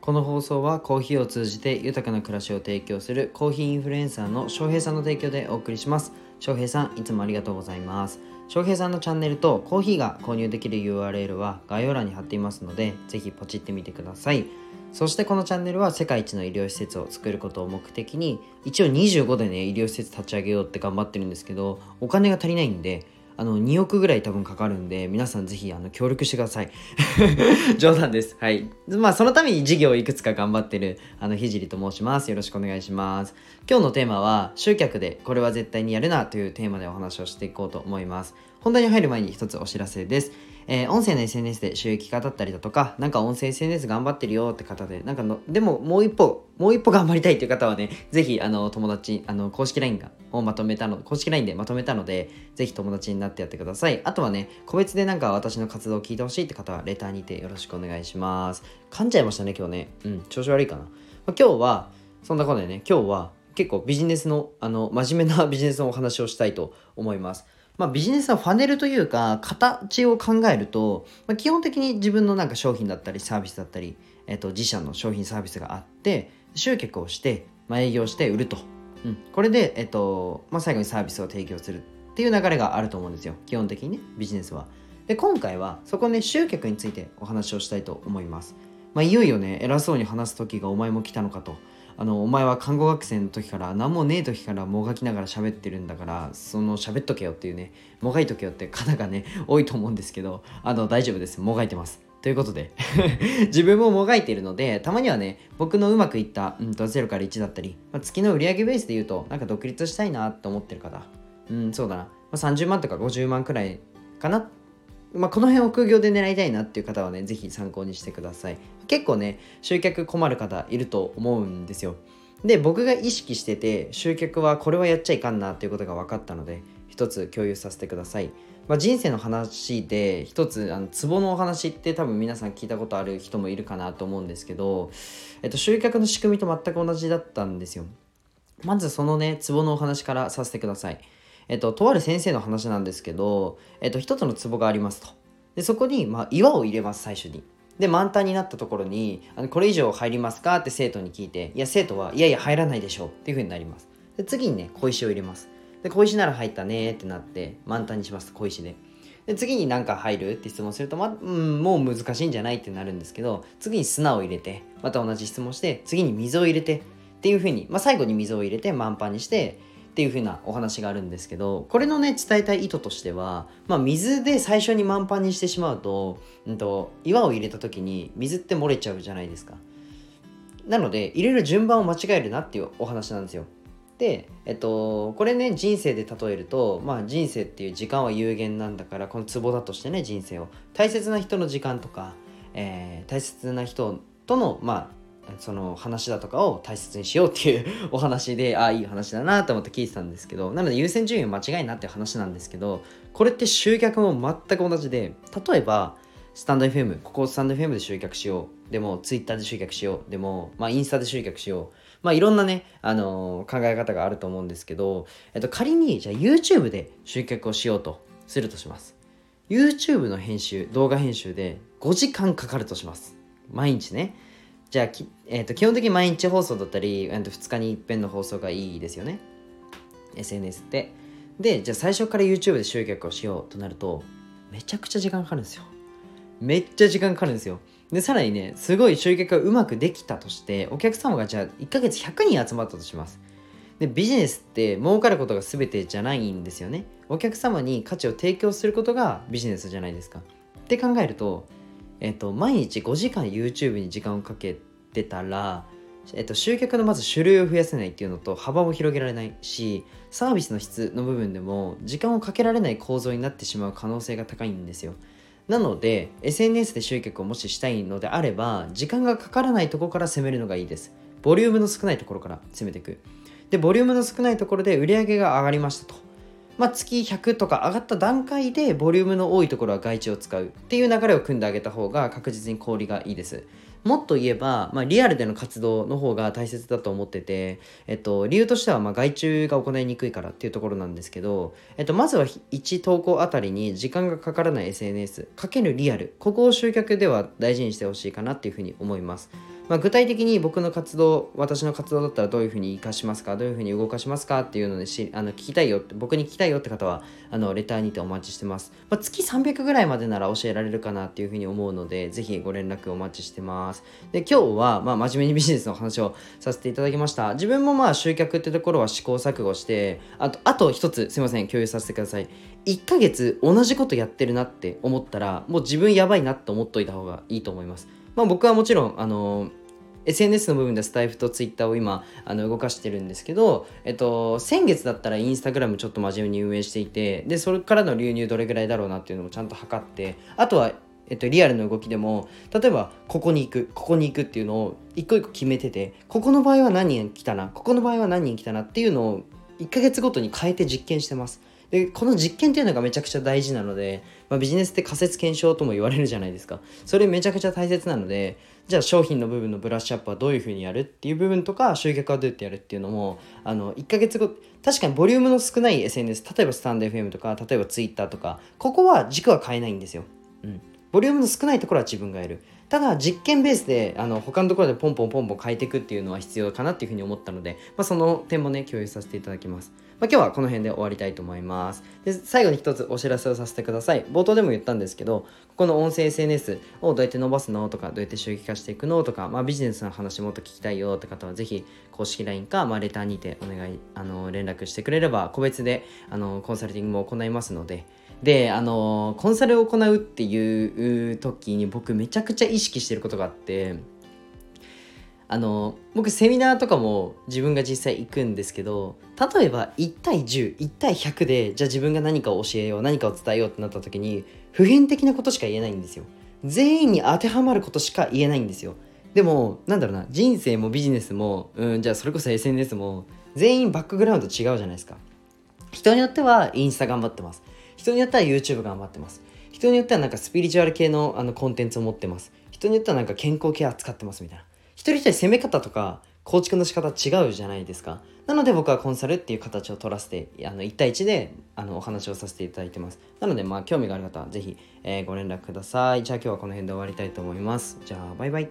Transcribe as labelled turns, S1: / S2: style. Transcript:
S1: この放送はコーヒーを通じて豊かな暮らしを提供するコーヒーインフルエンサーの翔平さんの提供でお送りします。翔平さんいつもありがとうございます。翔平さんのチャンネルとコーヒーが購入できる URL は概要欄に貼っていますのでぜひポチってみてください。そしてこのチャンネルは世界一の医療施設を作ることを目的に一応25でね医療施設立ち上げようって頑張ってるんですけどお金が足りないんであの2億ぐらい多分かかるんで皆さんぜひあの協力してください。冗談です。はい。まあそのために事業をいくつか頑張ってるあのひじりと申します。よろしくお願いします。今日のテーマは集客でこれは絶対にやるなというテーマでお話をしていこうと思います。本題に入る前に一つお知らせですえー、音声の SNS で収益化だったりだとか、なんか音声 SNS 頑張ってるよって方で、なんかの、でももう一歩、もう一歩頑張りたいっていう方はね、ぜひ、あの、友達、あの、公式 LINE が、をまとめたの、公式 LINE でまとめたので、ぜひ友達になってやってください。あとはね、個別でなんか私の活動を聞いてほしいって方は、レターにてよろしくお願いします。噛んじゃいましたね、今日ね。うん、調子悪いかな。まあ、今日は、そんなことでね、今日は結構ビジネスの、あの、真面目なビジネスのお話をしたいと思います。まあ、ビジネスのファネルというか形を考えると、まあ、基本的に自分のなんか商品だったりサービスだったり、えっと、自社の商品サービスがあって集客をして、まあ、営業して売ると、うん、これで、えっとまあ、最後にサービスを提供するっていう流れがあると思うんですよ。基本的にねビジネスは。で今回はそこね集客についてお話をしたいと思います、まあ、いよいよね偉そうに話す時がお前も来たのかと。あのお前は看護学生の時から何もねえ時からもがきながら喋ってるんだからその喋っとけよっていうねもがいとけよって 方がね多いと思うんですけどあの大丈夫です。もがいてます。ということで 自分ももがいているのでたまにはね僕のうまくいった、うん、と0から1だったり、まあ、月の売上ベースで言うとなんか独立したいなって思ってる方。うんそうだな、まあ、30万とか50万くらいかなまあ、この辺を副業で狙いたいなっていう方はね、ぜひ参考にしてください。結構ね、集客困る方いると思うんですよ。で、僕が意識してて、集客はこれはやっちゃいかんなっていうことが分かったので、一つ共有させてください。まあ、人生の話で一つあのツボのお話って多分皆さん聞いたことある人もいるかなと思うんですけど、えっと、集客の仕組みと全く同じだったんですよ。まずそのね、ツボのお話からさせてください。えっと、とある先生の話なんですけど、えっと、一つの壺がありますと。で、そこに、まあ、岩を入れます、最初に。で、満タンになったところに、あのこれ以上入りますか？って生徒に聞いて、いや、生徒は、いやいや、入らないでしょうっていう風になります。で、次にね、小石を入れます。で、小石なら入ったねってなって、満タンにします、小石で。で、次に何か入るって質問すると、ま、うん、もう難しいんじゃないってなるんですけど、次に砂を入れて、また同じ質問して、次に水を入れて、っていう風に、まあ、最後に水を入れて満パンにして、っていう風なお話があるんですけどこれのね伝えたい意図としては、まあ、水で最初に満帆にしてしまうと,、うんと、岩を入れた時に水って漏れちゃうじゃないですか。なので入れる順番を間違えるなっていうお話なんですよ。で、えっと、これね人生で例えると、まあ、人生っていう時間は有限なんだからこのツボだとしてね人生を。大切な人の時間とか、えー、大切な人とのまあその話だとかを大切にしようっていうお話で ああいい話だなと思って聞いてたんですけどなので優先順位は間違いなっていう話なんですけどこれって集客も全く同じで例えばスタンド FM ここをスタンド FM で集客しようでも Twitter で集客しようでも、まあ、インスタで集客しようまあいろんなね、あのー、考え方があると思うんですけど、えっと、仮にじゃあ YouTube で集客をしようとするとします。YouTube の編集動画編集で5時間かかるとします。毎日ね。じゃあえーと、基本的に毎日放送だったり、えー、と2日に一遍の放送がいいですよね。SNS って。でじゃあ最初から YouTube で集客をしようとなるとめちゃくちゃ時間かかるんですよ。めっちゃ時間かかるんですよ。でさらにねすごい集客がうまくできたとしてお客様がじゃあ1ヶ月100人集まったとします。でビジネスって儲かることが全てじゃないんですよね。お客様に価値を提供することがビジネスじゃないですか。って考えるとえっと、毎日5時間 YouTube に時間をかけてたら、えっと、集客のまず種類を増やせないっていうのと幅を広げられないしサービスの質の部分でも時間をかけられない構造になってしまう可能性が高いんですよ。なので SNS で集客をもししたいのであれば時間がかからないとこから攻めるのがいいです。ボリュームの少ないところから攻めていく。でボリュームの少ないところで売り上げが上がりましたと。まあ、月100とか上がった段階でボリュームの多いところは外注を使うっていう流れを組んであげた方が確実に小売がいいです。もっと言えば、まあ、リアルでの活動の方が大切だと思ってて、えっと、理由としては、まあ、外注が行いにくいからっていうところなんですけど、えっと、まずは1投稿あたりに時間がかからない SNS、かけるリアル、ここを集客では大事にしてほしいかなっていうふうに思います。まあ、具体的に僕の活動私の活動だったらどういうふうに活かしますかどういうふうに動かしますかっていうのでしあの聞きたいよって僕に聞きたいよって方はあのレターにてお待ちしてます、まあ、月300ぐらいまでなら教えられるかなっていうふうに思うのでぜひご連絡お待ちしてます。で今日はまあ真面目にビジネスの話をさせていただきました。自分もまあ集客ってところは試行錯誤してあとあと一つすいません共有させてください。1ヶ月同じことやってるなって思ったらもう自分やばいなって思っといた方がいいと思います。まあ僕はもちろんあのー SNS の部分でスタイフとツイッターを今あの動かしてるんですけど、えっと、先月だったらインスタグラムちょっと真面目に運営していてでそれからの流入どれぐらいだろうなっていうのもちゃんと測ってあとはえっと、リアルの動きでも例えばここに行くここに行くっていうのを一個一個決めててここの場合は何人来たなここの場合は何人来たなっていうのを1ヶ月ごとに変えて実験してます。でこの実験っていうのがめちゃくちゃ大事なので、まあ、ビジネスって仮説検証とも言われるじゃないですか。それめちゃくちゃ大切なのでじゃあ商品の部分のブラッシュアップはどういうふうにやるっていう部分とか集客はどうやってやるっていうのもあの1ヶ月後確かにボリュームの少ない SNS 例えばスタンド FM とか例えば Twitter とかここは軸は変えないんですよ、うん、ボリュームの少ないところは自分がやる。ただ実験ベースであの他のところでポンポンポンポン変えていくっていうのは必要かなっていうふうに思ったので、まあ、その点もね共有させていただきます。まあ、今日はこの辺で終わりたいと思います。で最後に一つお知らせをさせてください。冒頭でも言ったんですけど、ここの音声 SNS をどうやって伸ばすのとか、どうやって収益化していくのとか、まあ、ビジネスの話もっと聞きたいよって方は、ぜひ公式 LINE か、まあ、レターにてお願い、あの、連絡してくれれば、個別で、あの、コンサルティングも行いますので、で、あの、コンサルを行うっていう時に僕めちゃくちゃ意識してることがあって、あの僕セミナーとかも自分が実際行くんですけど例えば1対101対100でじゃあ自分が何かを教えよう何かを伝えようってなった時に普遍的なことしか言えないんですよ。全員に当てはまることしか言えないんですよ。でもなんだろうな人生もビジネスもうんじゃあそれこそ SNS も全員バックグラウンド違うじゃないですか。人によってはインスタ頑張ってます。人によっては YouTube 頑張ってます。人によってはなんかスピリチュアル系のあのコンテンツを持ってます。人によってはなんか健康ケア使ってますみたいな。一人一人攻め方とか構築の仕方違うじゃないですか。なので僕はコンサルっていう形を取らせてあの1対1であのお話をさせていただいてます。なのでまあ興味がある方は是非、えー、ご連絡ください。じゃあ今日はこの辺で終わりたいと思います。じゃあバイバイ。